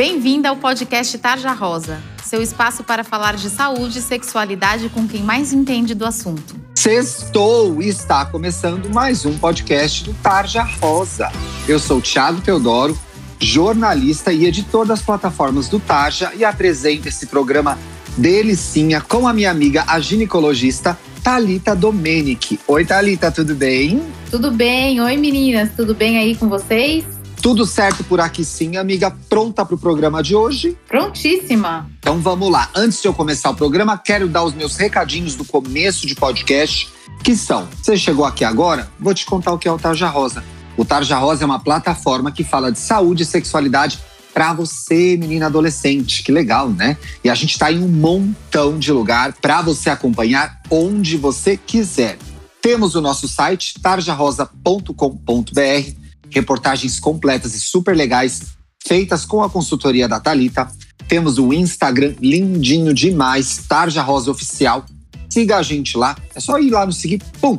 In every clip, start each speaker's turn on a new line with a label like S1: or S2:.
S1: Bem-vinda ao podcast Tarja Rosa, seu espaço para falar de saúde e sexualidade com quem mais entende do assunto.
S2: Sextou e está começando mais um podcast do Tarja Rosa. Eu sou Thiago Teodoro, jornalista e editor das plataformas do Tarja e apresento esse programa delicinha com a minha amiga, a ginecologista Talita Domenic. Oi, Talita, tudo bem?
S1: Tudo bem. Oi, meninas, tudo bem aí com vocês?
S2: Tudo certo por aqui sim, amiga. Pronta para o programa de hoje?
S1: Prontíssima.
S2: Então vamos lá. Antes de eu começar o programa, quero dar os meus recadinhos do começo de podcast, que são: você chegou aqui agora? Vou te contar o que é o Tarja Rosa. O Tarja Rosa é uma plataforma que fala de saúde e sexualidade para você, menina adolescente. Que legal, né? E a gente está em um montão de lugar para você acompanhar onde você quiser. Temos o nosso site tarjarosa.com.br reportagens completas e super legais feitas com a consultoria da Talita. Temos o Instagram lindinho demais, Tarja Rosa Oficial. Siga a gente lá, é só ir lá no seguir, pum,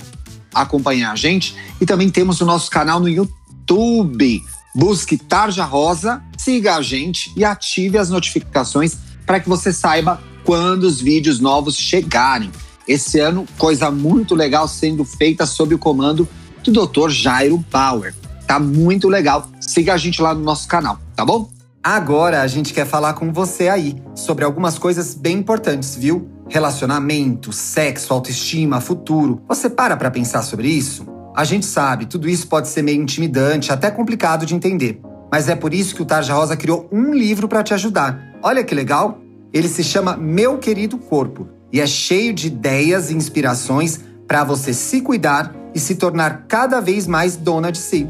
S2: acompanhar a gente. E também temos o nosso canal no YouTube. Busque Tarja Rosa, siga a gente e ative as notificações para que você saiba quando os vídeos novos chegarem. Esse ano, coisa muito legal sendo feita sob o comando do Dr. Jairo Bauer. Tá muito legal. Siga a gente lá no nosso canal, tá bom?
S3: Agora a gente quer falar com você aí sobre algumas coisas bem importantes, viu? Relacionamento, sexo, autoestima, futuro. Você para pra pensar sobre isso? A gente sabe, tudo isso pode ser meio intimidante, até complicado de entender. Mas é por isso que o Tarja Rosa criou um livro para te ajudar. Olha que legal! Ele se chama Meu Querido Corpo e é cheio de ideias e inspirações para você se cuidar e se tornar cada vez mais dona de si.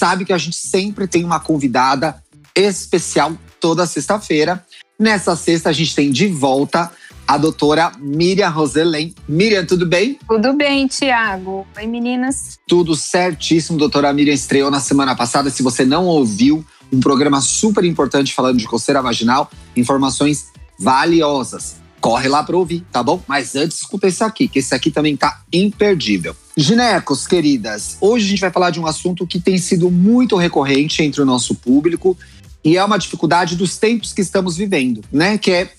S2: sabe que a gente sempre tem uma convidada especial toda sexta-feira. Nessa sexta, a gente tem de volta a doutora Miriam Roselém. Miriam, tudo bem?
S4: Tudo bem, Tiago. Oi, meninas.
S2: Tudo certíssimo. Doutora Miriam estreou na semana passada. Se você não ouviu, um programa super importante falando de coceira vaginal, informações valiosas. Corre lá para ouvir, tá bom? Mas antes, escuta esse aqui, que esse aqui também tá imperdível. Ginecos, queridas, hoje a gente vai falar de um assunto que tem sido muito recorrente entre o nosso público e é uma dificuldade dos tempos que estamos vivendo, né? Que é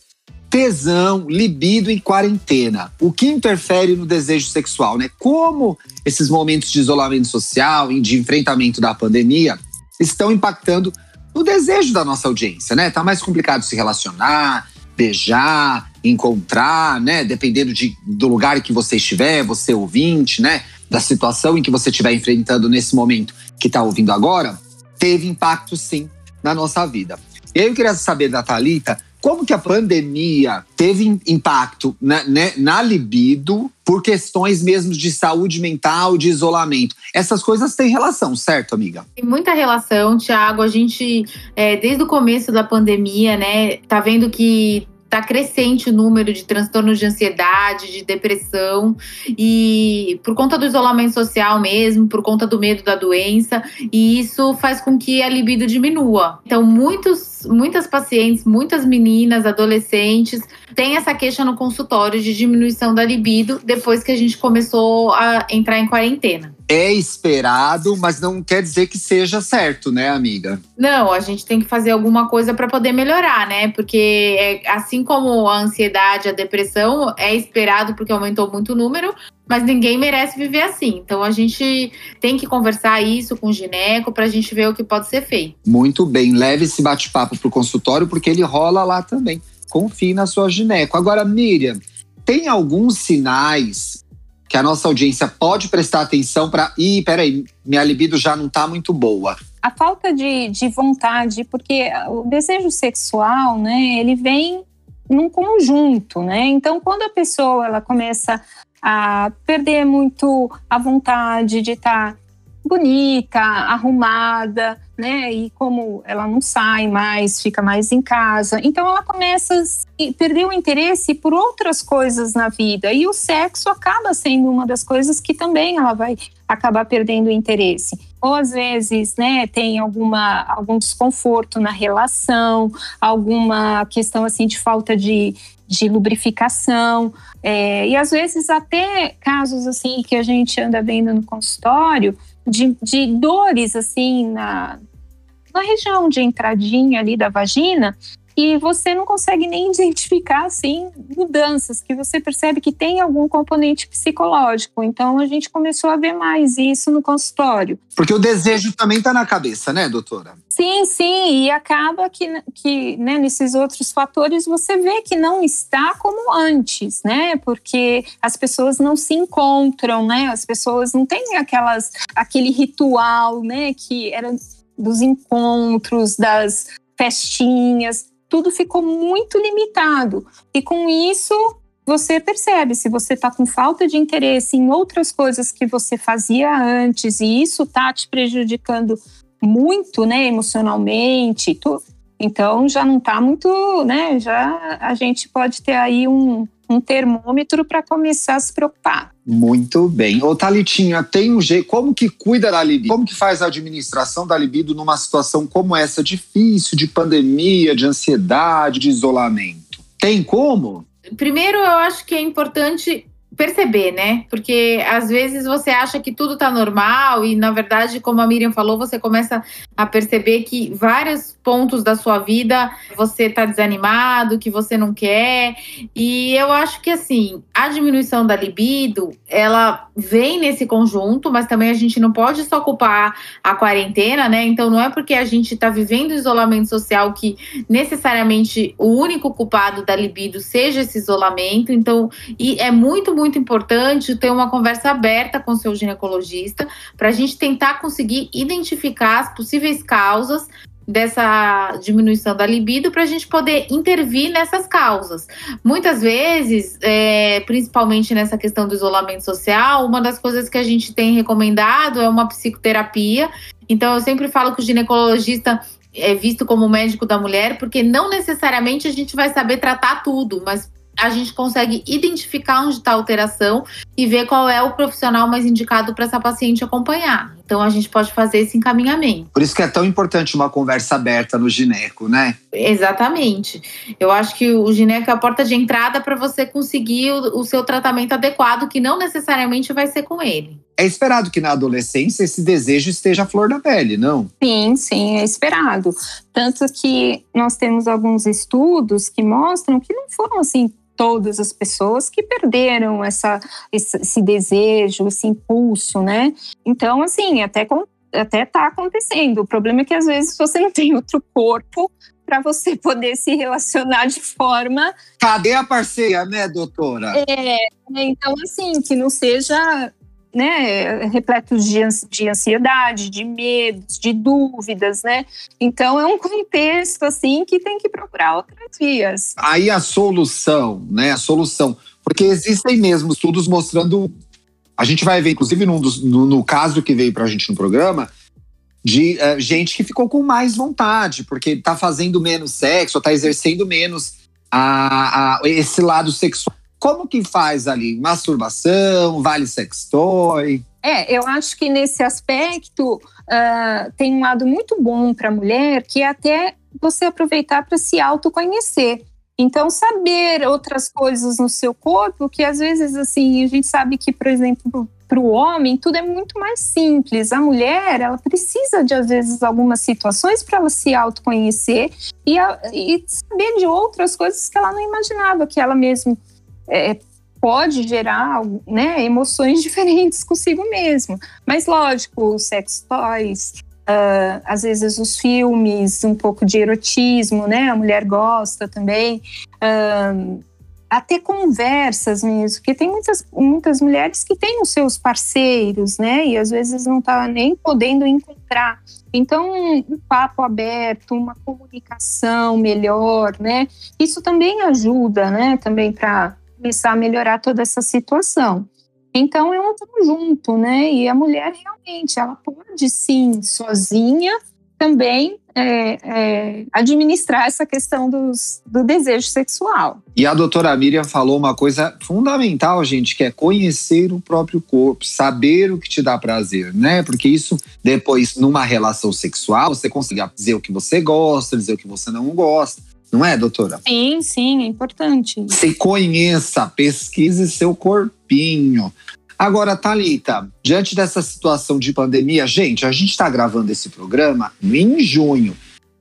S2: tesão, libido em quarentena. O que interfere no desejo sexual, né? Como esses momentos de isolamento social e de enfrentamento da pandemia estão impactando no desejo da nossa audiência, né? Tá mais complicado se relacionar, beijar, encontrar, né? Dependendo de, do lugar que você estiver, você ouvinte, né? Da situação em que você estiver enfrentando nesse momento que está ouvindo agora, teve impacto sim na nossa vida. E aí eu queria saber da Thalita, como que a pandemia teve impacto na, né, na, libido por questões mesmo de saúde mental, de isolamento? Essas coisas têm relação, certo, amiga?
S1: Tem muita relação, Tiago. A gente, é, desde o começo da pandemia, né, tá vendo que está crescente o número de transtornos de ansiedade, de depressão, e por conta do isolamento social mesmo, por conta do medo da doença, e isso faz com que a libido diminua. Então, muitos, muitas pacientes, muitas meninas, adolescentes, têm essa queixa no consultório de diminuição da libido depois que a gente começou a entrar em quarentena
S2: é esperado, mas não quer dizer que seja certo, né, amiga?
S1: Não, a gente tem que fazer alguma coisa para poder melhorar, né? Porque é, assim como a ansiedade, a depressão, é esperado porque aumentou muito o número, mas ninguém merece viver assim. Então a gente tem que conversar isso com o gineco para a gente ver o que pode ser feito.
S2: Muito bem, leve esse bate-papo para o consultório porque ele rola lá também. Confie na sua gineco. Agora, Miriam, tem alguns sinais que a nossa audiência pode prestar atenção para. Ih, peraí, minha libido já não está muito boa?
S4: A falta de, de vontade, porque o desejo sexual, né, ele vem num conjunto, né? Então, quando a pessoa ela começa a perder muito a vontade de estar tá bonita, arrumada, né? E como ela não sai mais, fica mais em casa, então ela começa a perder o interesse por outras coisas na vida. E o sexo acaba sendo uma das coisas que também ela vai acabar perdendo o interesse. Ou às vezes, né, tem alguma algum desconforto na relação, alguma questão assim de falta de, de lubrificação. É, e às vezes até casos assim que a gente anda vendo no consultório, de, de dores assim na, na região de entradinha ali da vagina e você não consegue nem identificar assim mudanças que você percebe que tem algum componente psicológico. Então a gente começou a ver mais isso no consultório.
S2: Porque o desejo também está na cabeça, né, doutora?
S4: Sim, sim, e acaba que, que né, nesses outros fatores você vê que não está como antes, né? Porque as pessoas não se encontram, né? As pessoas não têm aquelas aquele ritual, né, que era dos encontros, das festinhas tudo ficou muito limitado. E com isso, você percebe se você está com falta de interesse em outras coisas que você fazia antes e isso está te prejudicando muito, né, emocionalmente. Tu, então já não está muito, né? Já a gente pode ter aí um, um termômetro para começar a se preocupar.
S2: Muito bem. Ô, Thalitinha, tem um jeito. Como que cuida da libido? Como que faz a administração da libido numa situação como essa, difícil, de pandemia, de ansiedade, de isolamento? Tem como?
S1: Primeiro, eu acho que é importante perceber, né? Porque às vezes você acha que tudo tá normal e, na verdade, como a Miriam falou, você começa a perceber que vários pontos da sua vida você tá desanimado, que você não quer. E eu acho que, assim, a diminuição da libido, ela vem nesse conjunto, mas também a gente não pode só culpar a quarentena, né? Então não é porque a gente tá vivendo isolamento social que necessariamente o único culpado da libido seja esse isolamento. Então, e é muito, muito importante ter uma conversa aberta com seu ginecologista para a gente tentar conseguir identificar as possíveis causas dessa diminuição da libido para a gente poder intervir nessas causas. Muitas vezes, é, principalmente nessa questão do isolamento social, uma das coisas que a gente tem recomendado é uma psicoterapia. Então, eu sempre falo que o ginecologista é visto como médico da mulher, porque não necessariamente a gente vai saber tratar tudo, mas a gente consegue identificar onde está a alteração e ver qual é o profissional mais indicado para essa paciente acompanhar. Então a gente pode fazer esse encaminhamento.
S2: Por isso que é tão importante uma conversa aberta no gineco, né?
S1: Exatamente. Eu acho que o gineco é a porta de entrada para você conseguir o, o seu tratamento adequado, que não necessariamente vai ser com ele.
S2: É esperado que na adolescência esse desejo esteja à flor da pele, não?
S4: Sim, sim, é esperado. Tanto que nós temos alguns estudos que mostram que não foram assim todas as pessoas que perderam essa, esse, desejo, esse impulso, né? Então, assim, até até tá acontecendo. O problema é que às vezes você não tem outro corpo para você poder se relacionar de forma.
S2: Cadê a parceira, né, doutora?
S4: É, então assim, que não seja né, repletos de, de ansiedade, de medos, de dúvidas, né? Então é um contexto assim que tem que procurar outras vias.
S2: Aí a solução, né? A solução, porque existem mesmo estudos mostrando. A gente vai ver, inclusive, dos, no, no caso que veio para a gente no programa, de uh, gente que ficou com mais vontade, porque está fazendo menos sexo, está exercendo menos a, a, esse lado sexual. Como que faz ali? Masturbação, vale sextoy?
S4: É, eu acho que nesse aspecto uh, tem um lado muito bom para a mulher, que é até você aproveitar para se autoconhecer. Então, saber outras coisas no seu corpo, que às vezes, assim, a gente sabe que, por exemplo, para o homem, tudo é muito mais simples. A mulher, ela precisa de, às vezes, algumas situações para ela se autoconhecer e, e saber de outras coisas que ela não imaginava que ela mesma é, pode gerar né, emoções diferentes consigo mesmo. Mas, lógico, os sex toys, uh, às vezes os filmes, um pouco de erotismo, né? A mulher gosta também. Uh, a ter conversas mesmo, porque tem muitas, muitas mulheres que têm os seus parceiros, né? E às vezes não tá nem podendo encontrar. Então, um papo aberto, uma comunicação melhor, né? Isso também ajuda, né? Também para começar a melhorar toda essa situação. Então é um conjunto, né? E a mulher realmente ela pode sim, sozinha, também é, é, administrar essa questão dos, do desejo sexual.
S2: E a doutora Miriam falou uma coisa fundamental, gente, que é conhecer o próprio corpo, saber o que te dá prazer, né? Porque isso, depois, numa relação sexual, você consegue dizer o que você gosta, dizer o que você não gosta. Não é, doutora?
S4: Sim, sim, é importante.
S2: Se conheça, pesquise seu corpinho. Agora, Talita, diante dessa situação de pandemia, gente, a gente está gravando esse programa em junho.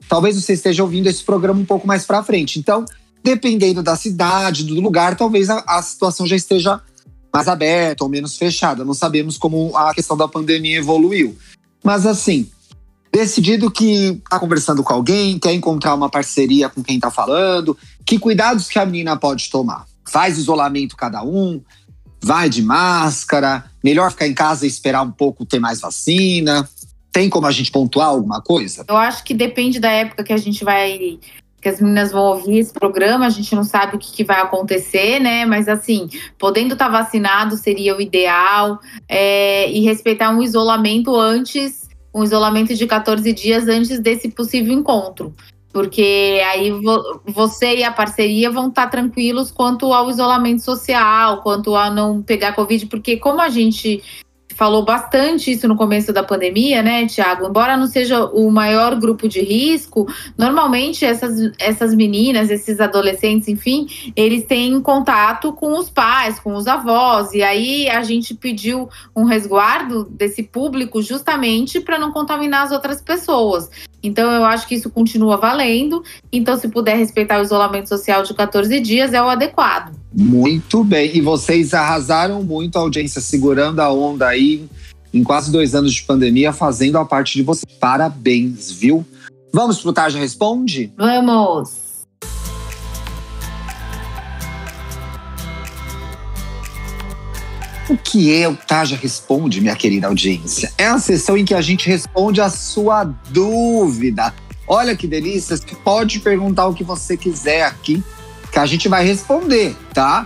S2: Talvez você esteja ouvindo esse programa um pouco mais para frente. Então, dependendo da cidade, do lugar, talvez a, a, situação já esteja mais aberta ou menos fechada. Não sabemos como a questão da pandemia evoluiu. Mas assim, decidido que está conversando com alguém, quer encontrar uma parceria com quem está falando, que cuidados que a menina pode tomar? Faz isolamento cada um, vai de máscara, melhor ficar em casa e esperar um pouco ter mais vacina? Tem como a gente pontuar alguma coisa?
S1: Eu acho que depende da época que a gente vai. Que as meninas vão ouvir esse programa, a gente não sabe o que, que vai acontecer, né? Mas assim, podendo estar tá vacinado seria o ideal, é, e respeitar um isolamento antes, um isolamento de 14 dias antes desse possível encontro. Porque aí vo você e a parceria vão estar tá tranquilos quanto ao isolamento social, quanto a não pegar Covid, porque como a gente falou bastante isso no começo da pandemia, né, Tiago? Embora não seja o maior grupo de risco, normalmente essas, essas meninas, esses adolescentes, enfim, eles têm contato com os pais, com os avós, e aí a gente pediu um resguardo desse público justamente para não contaminar as outras pessoas. Então, eu acho que isso continua valendo. Então, se puder respeitar o isolamento social de 14 dias, é o adequado.
S2: Muito bem. E vocês arrasaram muito a audiência, segurando a onda aí em quase dois anos de pandemia, fazendo a parte de vocês. Parabéns, viu? Vamos pro Tarja Responde?
S1: Vamos!
S2: O que é o Taja Responde, minha querida audiência? É a sessão em que a gente responde a sua dúvida. Olha que delícia, você pode perguntar o que você quiser aqui, que a gente vai responder, tá?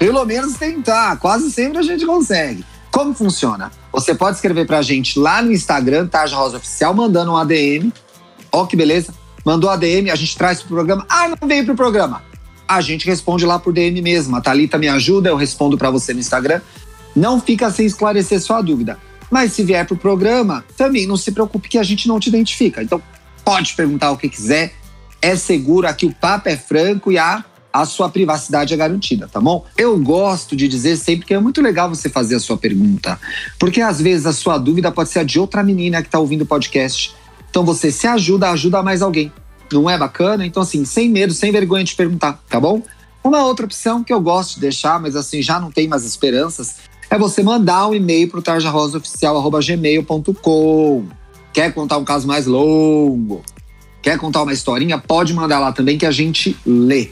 S2: Pelo menos tentar, quase sempre a gente consegue. Como funciona? Você pode escrever pra gente lá no Instagram, Taja Rosa Oficial, mandando um ADM. Ó que beleza. Mandou ADM, a gente traz pro programa. Ah, não veio pro programa. A gente responde lá por DM mesmo. A Thalita me ajuda, eu respondo para você no Instagram. Não fica sem esclarecer sua dúvida. Mas se vier para o programa, também não se preocupe que a gente não te identifica. Então, pode perguntar o que quiser. É seguro, aqui o papo é franco e a, a sua privacidade é garantida, tá bom? Eu gosto de dizer sempre que é muito legal você fazer a sua pergunta. Porque às vezes a sua dúvida pode ser a de outra menina que está ouvindo o podcast. Então você se ajuda, ajuda mais alguém. Não é bacana? Então, assim, sem medo, sem vergonha de perguntar, tá bom? Uma outra opção que eu gosto de deixar, mas assim, já não tem mais esperanças, é você mandar um e-mail para o tarjarosaoficial.gmail.com. Quer contar um caso mais longo? Quer contar uma historinha? Pode mandar lá também que a gente lê.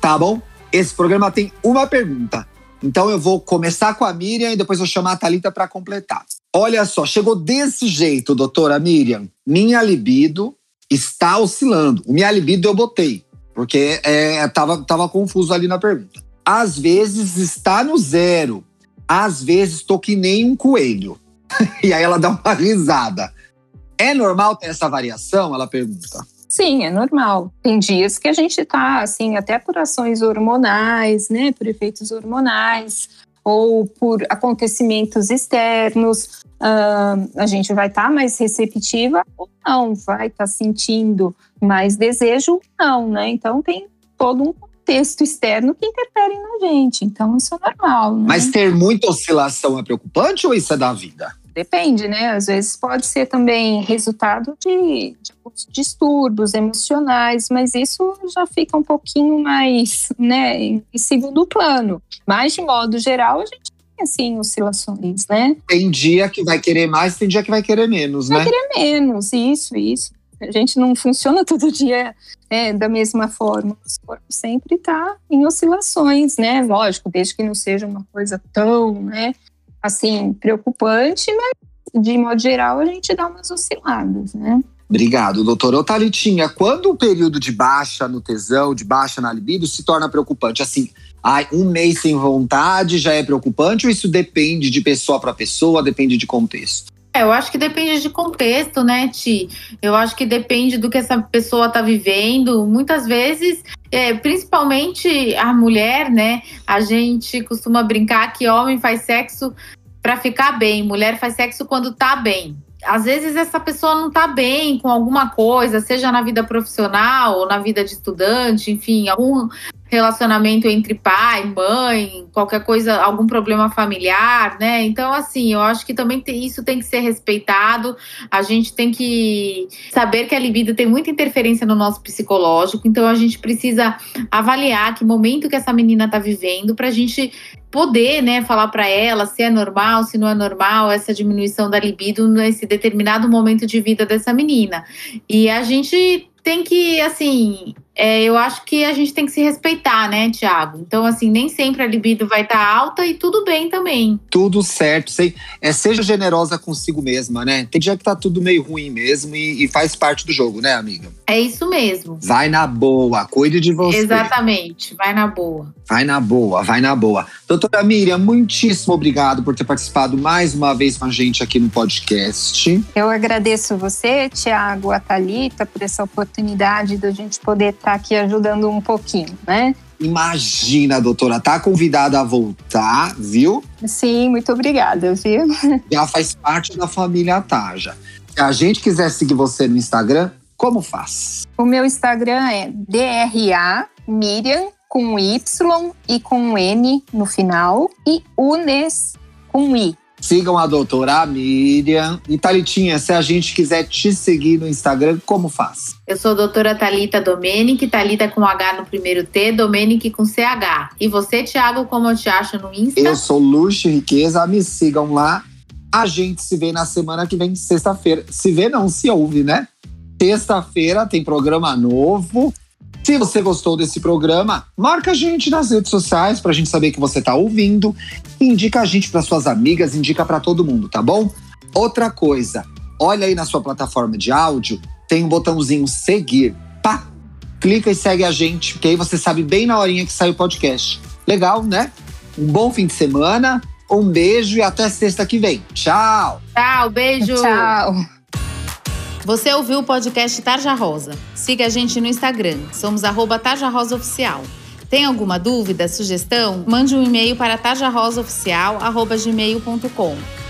S2: Tá bom? Esse programa tem uma pergunta. Então eu vou começar com a Miriam e depois vou chamar a Thalita para completar. Olha só, chegou desse jeito, doutora Miriam. Minha libido está oscilando. O minha libido eu botei, porque é, tava, tava confuso ali na pergunta. Às vezes está no zero, às vezes tô que nem um coelho. e aí ela dá uma risada. É normal ter essa variação? Ela pergunta.
S4: Sim, é normal. Tem dias que a gente tá, assim, até por ações hormonais, né, por efeitos hormonais, ou por acontecimentos externos, uh, a gente vai estar tá mais receptiva ou não, vai estar tá sentindo mais desejo ou não, né? Então tem todo um contexto externo que interfere na gente. Então, isso é normal. Né?
S2: Mas ter muita oscilação é preocupante ou isso é da vida?
S4: Depende, né? Às vezes pode ser também resultado de, de distúrbios emocionais, mas isso já fica um pouquinho mais, né, em segundo plano. Mas, de modo geral, a gente tem, assim, oscilações, né?
S2: Tem dia que vai querer mais, tem dia que vai querer menos,
S4: vai
S2: né?
S4: Vai querer menos, isso, isso. A gente não funciona todo dia é, da mesma forma. O corpo sempre está em oscilações, né? Lógico, desde que não seja uma coisa tão, né, assim, preocupante, mas de modo geral a gente dá umas osciladas, né?
S2: Obrigado, doutora. Ô, Thalitinha, quando o período de baixa no tesão, de baixa na libido, se torna preocupante? Assim, ai, um mês sem vontade já é preocupante ou isso depende de pessoa para pessoa, depende de contexto?
S1: É, eu acho que depende de contexto, né, Ti? Eu acho que depende do que essa pessoa tá vivendo. Muitas vezes, é, principalmente a mulher, né? A gente costuma brincar que homem faz sexo para ficar bem, mulher faz sexo quando tá bem às vezes essa pessoa não está bem com alguma coisa, seja na vida profissional ou na vida de estudante, enfim, algum relacionamento entre pai, mãe, qualquer coisa, algum problema familiar, né? Então, assim, eu acho que também isso tem que ser respeitado. A gente tem que saber que a libido tem muita interferência no nosso psicológico, então a gente precisa avaliar que momento que essa menina está vivendo para a gente poder, né, falar para ela se é normal, se não é normal essa diminuição da libido nesse determinado momento de vida dessa menina. E a gente tem que, assim, é, eu acho que a gente tem que se respeitar, né, Tiago? Então, assim, nem sempre a libido vai estar tá alta e tudo bem também.
S2: Tudo certo. Sei, é, seja generosa consigo mesma, né? Tem dia que tá tudo meio ruim mesmo e, e, faz parte do jogo, né, amiga?
S1: É isso mesmo.
S2: Vai na boa, cuide de você.
S1: Exatamente, vai na boa.
S2: Vai na boa, vai na boa. Doutora Miriam, muitíssimo obrigado por ter participado mais uma vez com a gente aqui no podcast.
S4: Eu agradeço você, Tiago, a Thalita, por essa oportunidade da gente poder estar tá aqui ajudando um pouquinho, né?
S2: Imagina, doutora, tá convidada a voltar, viu?
S4: Sim, muito obrigada, viu?
S2: Já faz parte da família Taja. Se a gente quiser seguir você no Instagram, como faz?
S4: O meu Instagram é DRA Miriam com Y e com N no final e Unes com I.
S2: Sigam a doutora Miriam. E Thalitinha, se a gente quiser te seguir no Instagram, como faz?
S1: Eu sou a doutora Thalita Domenic, Thalita com H no primeiro T, Domenic com CH. E você, Thiago, como eu te acho no Insta?
S2: Eu sou Luxo e Riqueza, me sigam lá. A gente se vê na semana que vem, sexta-feira. Se vê não, se ouve, né? Sexta-feira tem programa novo. Se você gostou desse programa, marca a gente nas redes sociais para a gente saber que você está ouvindo. Indica a gente para suas amigas, indica para todo mundo, tá bom? Outra coisa, olha aí na sua plataforma de áudio, tem um botãozinho seguir. Pá! Clica e segue a gente, que aí você sabe bem na horinha que sai o podcast. Legal, né? Um bom fim de semana, um beijo e até sexta que vem. Tchau!
S1: Tchau, beijo!
S4: Tchau!
S1: Você ouviu o podcast Tarja Rosa. Siga a gente no Instagram, somos arroba Tarja Rosa Oficial. Tem alguma dúvida, sugestão? Mande um e-mail para tarjarosaoficial.gmail.com.